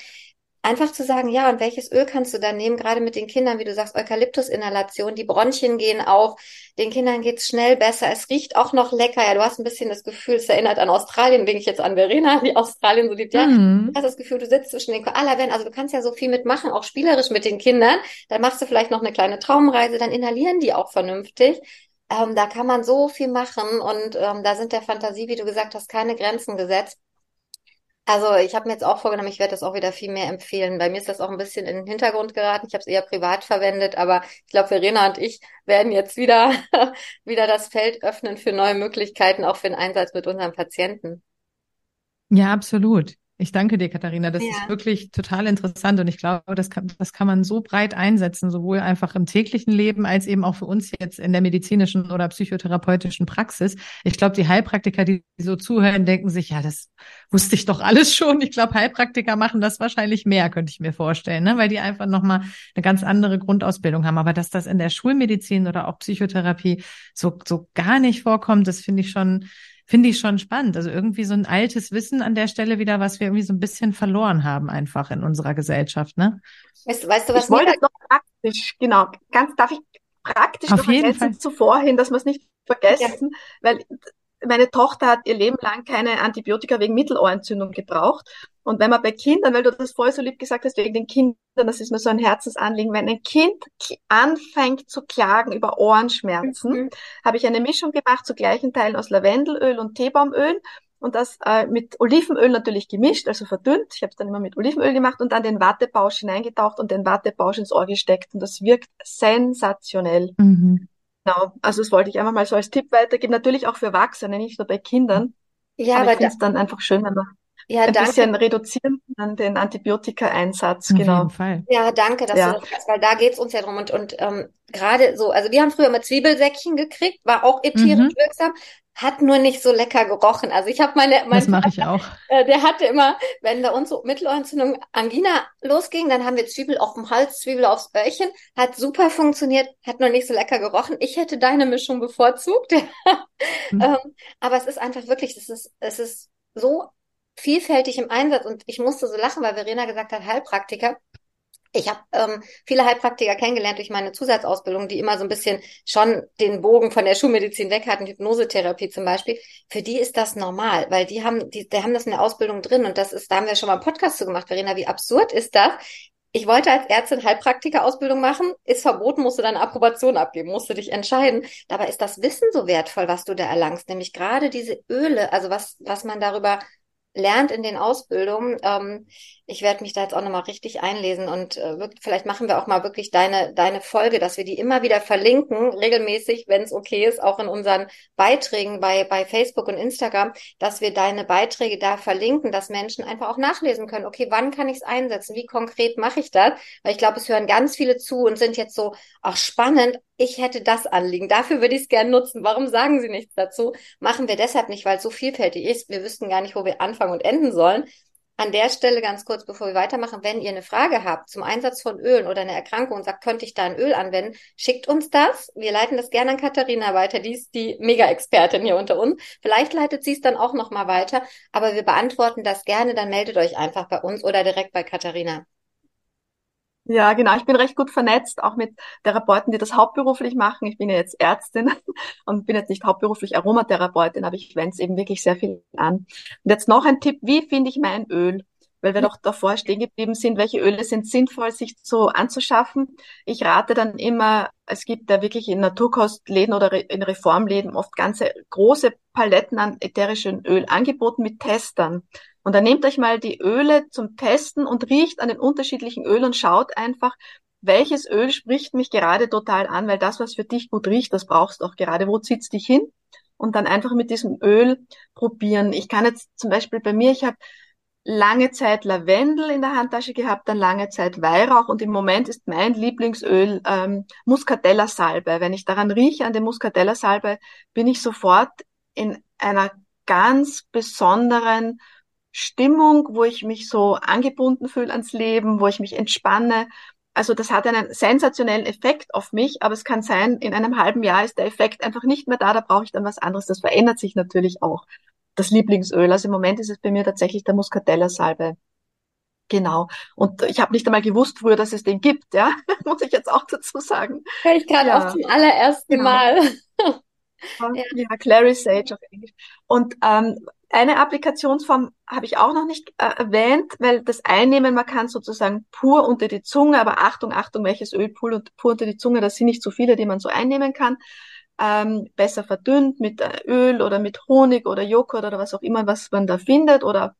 einfach zu sagen, ja, und welches Öl kannst du dann nehmen, gerade mit den Kindern, wie du sagst, Eukalyptusinhalation, die Bronchien gehen auf, den Kindern geht's schnell besser, es riecht auch noch lecker, ja, du hast ein bisschen das Gefühl, es erinnert an Australien, denke ich jetzt an Verena, die Australien so liebt, ja, mhm. du hast das Gefühl, du sitzt zwischen den Koala, also du kannst ja so viel mitmachen, auch spielerisch mit den Kindern, dann machst du vielleicht noch eine kleine Traumreise, dann inhalieren die auch vernünftig. Ähm, da kann man so viel machen und ähm, da sind der Fantasie, wie du gesagt hast, keine Grenzen gesetzt. Also ich habe mir jetzt auch vorgenommen, ich werde das auch wieder viel mehr empfehlen. Bei mir ist das auch ein bisschen in den Hintergrund geraten. Ich habe es eher privat verwendet, aber ich glaube, Verena und ich werden jetzt wieder, [laughs] wieder das Feld öffnen für neue Möglichkeiten, auch für den Einsatz mit unseren Patienten. Ja, absolut. Ich danke dir, Katharina. Das ja. ist wirklich total interessant und ich glaube, das kann, das kann man so breit einsetzen, sowohl einfach im täglichen Leben als eben auch für uns jetzt in der medizinischen oder psychotherapeutischen Praxis. Ich glaube, die Heilpraktiker, die so zuhören, denken sich, ja, das wusste ich doch alles schon. Ich glaube, Heilpraktiker machen das wahrscheinlich mehr, könnte ich mir vorstellen, ne? weil die einfach nochmal eine ganz andere Grundausbildung haben. Aber dass das in der Schulmedizin oder auch Psychotherapie so, so gar nicht vorkommt, das finde ich schon finde ich schon spannend. Also irgendwie so ein altes Wissen an der Stelle wieder, was wir irgendwie so ein bisschen verloren haben einfach in unserer Gesellschaft, ne? Weißt, weißt du, was ich wollte noch praktisch, genau, ganz, darf ich praktisch Auf noch jeden Fall. zuvor hin, dass wir es nicht vergessen, ja. weil meine Tochter hat ihr Leben lang keine Antibiotika wegen Mittelohrentzündung gebraucht. Und wenn man bei Kindern, weil du das vorher so lieb gesagt hast, wegen den Kindern, das ist mir so ein Herzensanliegen, wenn ein Kind anfängt zu klagen über Ohrenschmerzen, mhm. habe ich eine Mischung gemacht zu gleichen Teilen aus Lavendelöl und Teebaumöl und das äh, mit Olivenöl natürlich gemischt, also verdünnt. Ich habe es dann immer mit Olivenöl gemacht und dann den Wattebausch hineingetaucht und den Wattebausch ins Ohr gesteckt und das wirkt sensationell. Mhm. Genau, also das wollte ich einfach mal so als Tipp weitergeben. Natürlich auch für Erwachsene, nicht nur bei Kindern. Ja, aber, aber ich finde es dann einfach schön, wenn man ja, ein danke. bisschen reduzieren an den Antibiotika-Einsatz. Auf genau. Jeden Fall. Ja, danke, dass ja. du das sagst, weil da geht's uns ja drum. Und, und ähm, gerade so, also wir haben früher mal Zwiebelsäckchen gekriegt, war auch ätherisch mhm. wirksam, hat nur nicht so lecker gerochen. Also ich habe meine, mein das mache ich auch. Äh, der hatte immer, wenn bei uns so Mittelohrentzündung Angina losging, dann haben wir Zwiebel auf dem Hals, Zwiebel aufs Öhrchen, hat super funktioniert, hat nur nicht so lecker gerochen. Ich hätte deine Mischung bevorzugt. mhm. [laughs] ähm, aber es ist einfach wirklich, es ist, es ist so vielfältig im Einsatz und ich musste so lachen, weil Verena gesagt hat, Heilpraktiker. Ich habe ähm, viele Heilpraktiker kennengelernt durch meine Zusatzausbildung, die immer so ein bisschen schon den Bogen von der Schulmedizin weg hatten, Hypnosetherapie zum Beispiel. Für die ist das normal, weil die haben, die, die haben das in der Ausbildung drin und das ist, da haben wir schon mal einen Podcast zu gemacht, Verena, wie absurd ist das? Ich wollte als Ärztin Heilpraktiker-Ausbildung machen, ist verboten, musst du deine Approbation abgeben, musst du dich entscheiden. Dabei ist das Wissen so wertvoll, was du da erlangst, nämlich gerade diese Öle, also was, was man darüber lernt in den Ausbildungen. Ähm, ich werde mich da jetzt auch nochmal richtig einlesen und äh, wirklich, vielleicht machen wir auch mal wirklich deine, deine Folge, dass wir die immer wieder verlinken, regelmäßig, wenn es okay ist, auch in unseren Beiträgen bei, bei Facebook und Instagram, dass wir deine Beiträge da verlinken, dass Menschen einfach auch nachlesen können, okay, wann kann ich es einsetzen, wie konkret mache ich das? Weil ich glaube, es hören ganz viele zu und sind jetzt so, ach spannend, ich hätte das Anliegen, dafür würde ich es gerne nutzen. Warum sagen Sie nichts dazu? Machen wir deshalb nicht, weil es so vielfältig ist. Wir wüssten gar nicht, wo wir anfangen und enden sollen. An der Stelle ganz kurz, bevor wir weitermachen, wenn ihr eine Frage habt zum Einsatz von Ölen oder eine Erkrankung und sagt, könnte ich da ein Öl anwenden, schickt uns das. Wir leiten das gerne an Katharina weiter. Die ist die Mega-Expertin hier unter uns. Vielleicht leitet sie es dann auch nochmal weiter, aber wir beantworten das gerne. Dann meldet euch einfach bei uns oder direkt bei Katharina. Ja, genau. Ich bin recht gut vernetzt, auch mit Therapeuten, die das hauptberuflich machen. Ich bin ja jetzt Ärztin [laughs] und bin jetzt nicht hauptberuflich Aromatherapeutin, aber ich wende es eben wirklich sehr viel an. Und jetzt noch ein Tipp, wie finde ich mein Öl? Weil wir doch davor stehen geblieben sind, welche Öle sind sinnvoll, sich so anzuschaffen. Ich rate dann immer, es gibt da wirklich in Naturkostläden oder in Reformläden oft ganze große Paletten an ätherischen Öl angeboten mit Testern. Und dann nehmt euch mal die Öle zum Testen und riecht an den unterschiedlichen Ölen und schaut einfach, welches Öl spricht mich gerade total an, weil das, was für dich gut riecht, das brauchst du auch gerade. Wo zieht's dich hin? Und dann einfach mit diesem Öl probieren. Ich kann jetzt zum Beispiel bei mir, ich habe lange Zeit Lavendel in der Handtasche gehabt, dann lange Zeit Weihrauch und im Moment ist mein Lieblingsöl ähm, Muscatella Salbe. Wenn ich daran rieche, an dem Muscatella Salbe, bin ich sofort in einer ganz besonderen Stimmung, wo ich mich so angebunden fühle ans Leben, wo ich mich entspanne. Also das hat einen sensationellen Effekt auf mich, aber es kann sein, in einem halben Jahr ist der Effekt einfach nicht mehr da, da brauche ich dann was anderes. Das verändert sich natürlich auch das Lieblingsöl. Also im Moment ist es bei mir tatsächlich der Muscatella-Salbe. Genau. Und ich habe nicht einmal gewusst früher, dass es den gibt, ja. [laughs] Muss ich jetzt auch dazu sagen. Hör ich gerade ja. auch zum allerersten genau. Mal. [laughs] ja. ja, Clary Sage auf Englisch. Und ähm, eine Applikationsform habe ich auch noch nicht äh, erwähnt, weil das Einnehmen, man kann sozusagen pur unter die Zunge, aber Achtung, Achtung, welches Öl pur, pur unter die Zunge, das sind nicht so viele, die man so einnehmen kann. Ähm, besser verdünnt mit äh, Öl oder mit Honig oder Joghurt oder was auch immer, was man da findet oder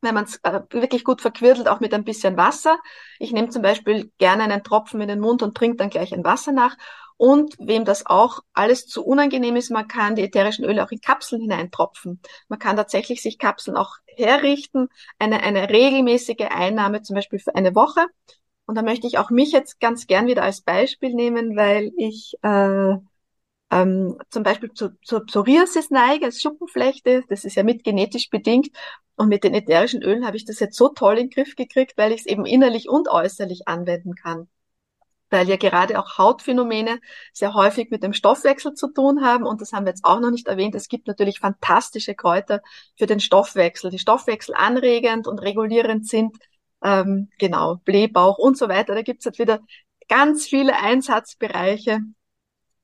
wenn man es äh, wirklich gut verquirtelt, auch mit ein bisschen Wasser. Ich nehme zum Beispiel gerne einen Tropfen in den Mund und trinke dann gleich ein Wasser nach. Und wem das auch alles zu unangenehm ist, man kann die ätherischen Öle auch in Kapseln hineintropfen. Man kann tatsächlich sich Kapseln auch herrichten, eine, eine regelmäßige Einnahme zum Beispiel für eine Woche. Und da möchte ich auch mich jetzt ganz gern wieder als Beispiel nehmen, weil ich äh, ähm, zum Beispiel zu, zur Psoriasis neige, als Schuppenflechte, das ist ja mit genetisch bedingt. Und mit den ätherischen Ölen habe ich das jetzt so toll in den Griff gekriegt, weil ich es eben innerlich und äußerlich anwenden kann. Weil ja gerade auch Hautphänomene sehr häufig mit dem Stoffwechsel zu tun haben. Und das haben wir jetzt auch noch nicht erwähnt. Es gibt natürlich fantastische Kräuter für den Stoffwechsel, die Stoffwechsel anregend und regulierend sind. Ähm, genau, Blähbauch und so weiter. Da gibt's jetzt wieder ganz viele Einsatzbereiche,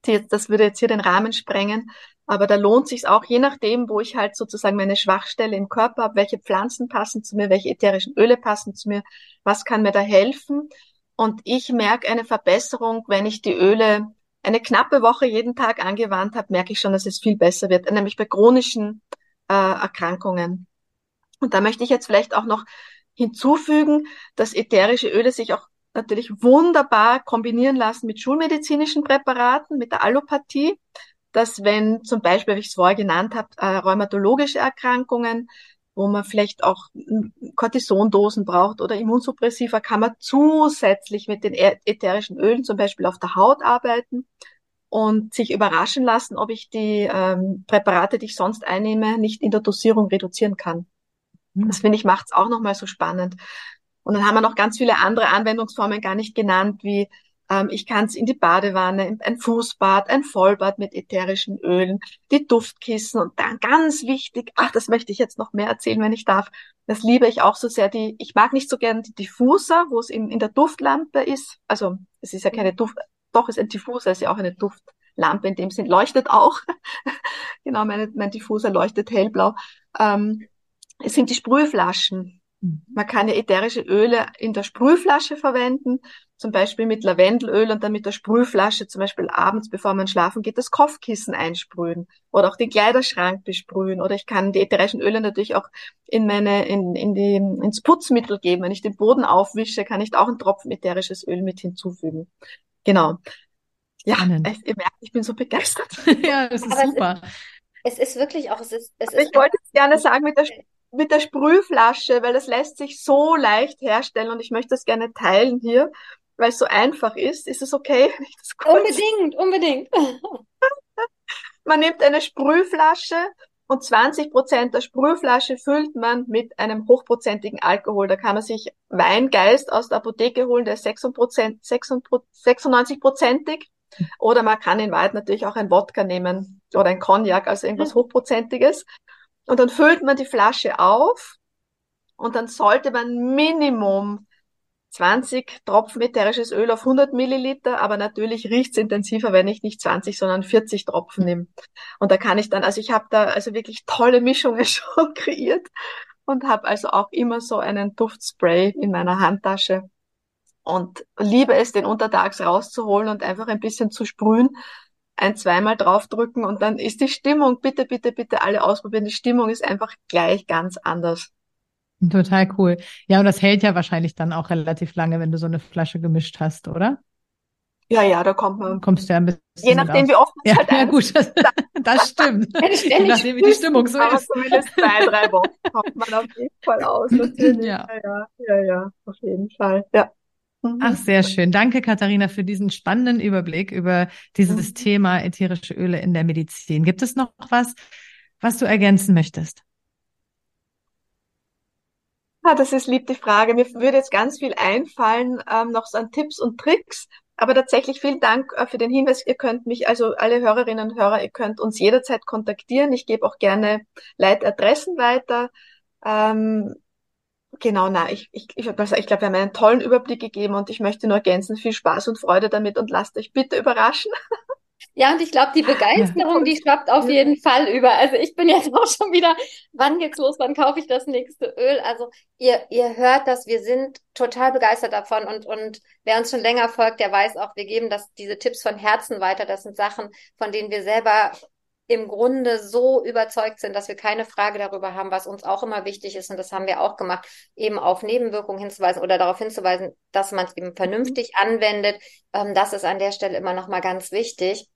das würde jetzt hier den Rahmen sprengen. Aber da lohnt sich auch, je nachdem, wo ich halt sozusagen meine Schwachstelle im Körper habe, welche Pflanzen passen zu mir, welche ätherischen Öle passen zu mir, was kann mir da helfen. Und ich merke eine Verbesserung, wenn ich die Öle eine knappe Woche jeden Tag angewandt habe, merke ich schon, dass es viel besser wird, nämlich bei chronischen äh, Erkrankungen. Und da möchte ich jetzt vielleicht auch noch hinzufügen, dass ätherische Öle sich auch natürlich wunderbar kombinieren lassen mit schulmedizinischen Präparaten, mit der Allopathie, dass wenn zum Beispiel, wie ich es vorher genannt habe, äh, rheumatologische Erkrankungen, wo man vielleicht auch Cortisondosen braucht oder Immunsuppressiva, kann man zusätzlich mit den ätherischen Ölen zum Beispiel auf der Haut arbeiten und sich überraschen lassen, ob ich die ähm, Präparate, die ich sonst einnehme, nicht in der Dosierung reduzieren kann. Hm. Das finde ich macht es auch nochmal so spannend. Und dann haben wir noch ganz viele andere Anwendungsformen gar nicht genannt, wie ähm, ich kann es in die Badewanne, ein Fußbad, ein Vollbad mit ätherischen Ölen, die Duftkissen und dann ganz wichtig, ach, das möchte ich jetzt noch mehr erzählen, wenn ich darf. Das liebe ich auch so sehr. Die, ich mag nicht so gern die Diffuser, wo es in, in der Duftlampe ist. Also es ist ja keine Duft, doch ist ein Diffuser, ist ja auch eine Duftlampe in dem Sinn, leuchtet auch. [laughs] genau, meine, mein Diffuser leuchtet hellblau. Ähm, es sind die Sprühflaschen. Mhm. Man kann ja ätherische Öle in der Sprühflasche verwenden, zum Beispiel mit Lavendelöl und dann mit der Sprühflasche zum Beispiel abends, bevor man schlafen geht, das Kopfkissen einsprühen oder auch den Kleiderschrank besprühen oder ich kann die ätherischen Öle natürlich auch in meine, in, in die, ins Putzmittel geben. Wenn ich den Boden aufwische, kann ich da auch einen Tropfen ätherisches Öl mit hinzufügen. Genau. Ja, ich, ihr merkt, ich bin so begeistert. [laughs] ja, das ist Aber super. Es ist, es ist wirklich auch, es ist, es ist. Ich wollte es gerne sagen mit der mit der Sprühflasche, weil das lässt sich so leicht herstellen und ich möchte das gerne teilen hier, weil es so einfach ist. Ist es okay? [laughs] Unbedingt, unbedingt. [laughs] man nimmt eine Sprühflasche und 20 Prozent der Sprühflasche füllt man mit einem hochprozentigen Alkohol. Da kann man sich Weingeist aus der Apotheke holen, der ist 96-prozentig. Oder man kann in Wahrheit natürlich auch ein Wodka nehmen oder ein Cognac, also irgendwas mhm. Hochprozentiges. Und dann füllt man die Flasche auf und dann sollte man Minimum 20 Tropfen ätherisches Öl auf 100 Milliliter, aber natürlich riecht's intensiver, wenn ich nicht 20, sondern 40 Tropfen nehme. Und da kann ich dann, also ich habe da also wirklich tolle Mischungen [laughs] schon kreiert und habe also auch immer so einen Duftspray in meiner Handtasche und liebe es, den untertags rauszuholen und einfach ein bisschen zu sprühen ein, zweimal draufdrücken und dann ist die Stimmung, bitte, bitte, bitte alle ausprobieren, die Stimmung ist einfach gleich ganz anders. Total cool. Ja, und das hält ja wahrscheinlich dann auch relativ lange, wenn du so eine Flasche gemischt hast, oder? Ja, ja, da kommt man. Kommst du ja ein bisschen. Je nachdem, wie oft man ja, halt Ja, gut, das, [laughs] das stimmt. [laughs] Je nachdem, wie die Stimmung so ist. Zumindest zwei, drei Wochen kommt man auf jeden Fall [laughs] aus. Natürlich. Ja. ja, ja, ja, auf jeden Fall. Ja. Mhm. Ach, sehr schön. Danke, Katharina, für diesen spannenden Überblick über dieses mhm. Thema ätherische Öle in der Medizin. Gibt es noch was, was du ergänzen möchtest? Ja, das ist lieb die Frage. Mir würde jetzt ganz viel einfallen, ähm, noch so an Tipps und Tricks. Aber tatsächlich vielen Dank äh, für den Hinweis. Ihr könnt mich, also alle Hörerinnen und Hörer, ihr könnt uns jederzeit kontaktieren. Ich gebe auch gerne Leitadressen weiter. Ähm, genau, na, ich, ich, ich, ich glaube, wir haben einen tollen Überblick gegeben und ich möchte nur ergänzen, viel Spaß und Freude damit und lasst euch bitte überraschen. Ja, und ich glaube, die [laughs] Begeisterung, die schwappt auf jeden Fall über. Also ich bin jetzt [laughs] auch schon wieder, wann geht's los, wann kaufe ich das nächste Öl? Also ihr, ihr hört das, wir sind total begeistert davon und, und wer uns schon länger folgt, der weiß auch, wir geben das, diese Tipps von Herzen weiter. Das sind Sachen, von denen wir selber im Grunde so überzeugt sind, dass wir keine Frage darüber haben, was uns auch immer wichtig ist, und das haben wir auch gemacht, eben auf Nebenwirkungen hinzuweisen oder darauf hinzuweisen, dass man es eben vernünftig anwendet. Ähm, das ist an der Stelle immer nochmal ganz wichtig.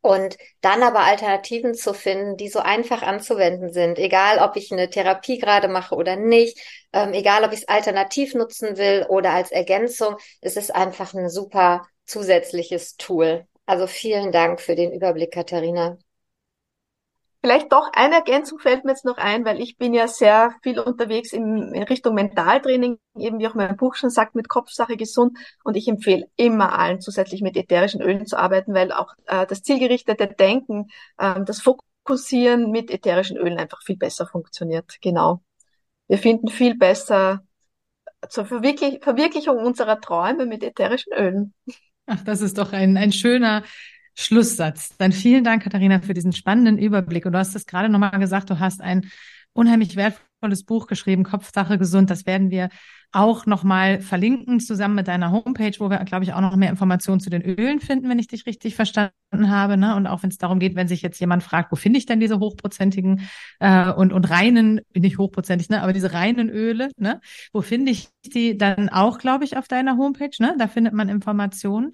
Und dann aber Alternativen zu finden, die so einfach anzuwenden sind, egal ob ich eine Therapie gerade mache oder nicht, ähm, egal ob ich es alternativ nutzen will oder als Ergänzung, es ist einfach ein super zusätzliches Tool. Also vielen Dank für den Überblick, Katharina. Vielleicht doch eine Ergänzung fällt mir jetzt noch ein, weil ich bin ja sehr viel unterwegs in, Richtung Mentaltraining, eben wie auch mein Buch schon sagt, mit Kopfsache gesund. Und ich empfehle immer allen zusätzlich mit ätherischen Ölen zu arbeiten, weil auch äh, das zielgerichtete Denken, äh, das Fokussieren mit ätherischen Ölen einfach viel besser funktioniert. Genau. Wir finden viel besser zur Verwirklich Verwirklichung unserer Träume mit ätherischen Ölen. Ach, das ist doch ein, ein schöner Schlusssatz. Dann vielen Dank, Katharina, für diesen spannenden Überblick. Und du hast es gerade nochmal gesagt, du hast ein unheimlich wertvolles Buch geschrieben, Kopfsache gesund. Das werden wir auch nochmal verlinken, zusammen mit deiner Homepage, wo wir, glaube ich, auch noch mehr Informationen zu den Ölen finden, wenn ich dich richtig verstanden habe. Ne? Und auch wenn es darum geht, wenn sich jetzt jemand fragt, wo finde ich denn diese hochprozentigen äh, und, und reinen, nicht hochprozentig, ne, aber diese reinen Öle, ne? Wo finde ich die dann auch, glaube ich, auf deiner Homepage? Ne? Da findet man Informationen.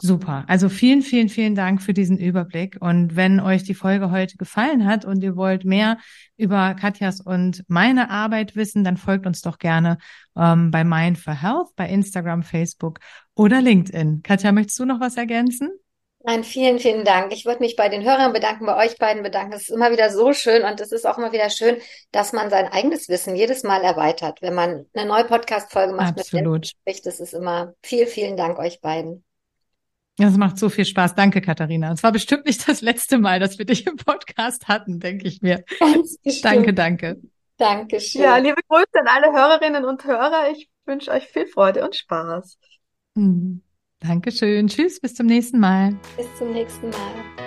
Super. Also vielen, vielen, vielen Dank für diesen Überblick. Und wenn euch die Folge heute gefallen hat und ihr wollt mehr über Katjas und meine Arbeit wissen, dann folgt uns doch gerne ähm, bei Mind for Health, bei Instagram, Facebook oder LinkedIn. Katja, möchtest du noch was ergänzen? Nein, vielen, vielen Dank. Ich würde mich bei den Hörern bedanken, bei euch beiden bedanken. Es ist immer wieder so schön und es ist auch immer wieder schön, dass man sein eigenes Wissen jedes Mal erweitert, wenn man eine neue Podcast-Folge macht. Absolut. Mit das ist immer viel, vielen Dank euch beiden. Das macht so viel Spaß. Danke, Katharina. Es war bestimmt nicht das letzte Mal, dass wir dich im Podcast hatten, denke ich mir. Ganz bestimmt. Danke, danke. Dankeschön. Ja, liebe Grüße an alle Hörerinnen und Hörer. Ich wünsche euch viel Freude und Spaß. Mhm. Dankeschön. Tschüss, bis zum nächsten Mal. Bis zum nächsten Mal.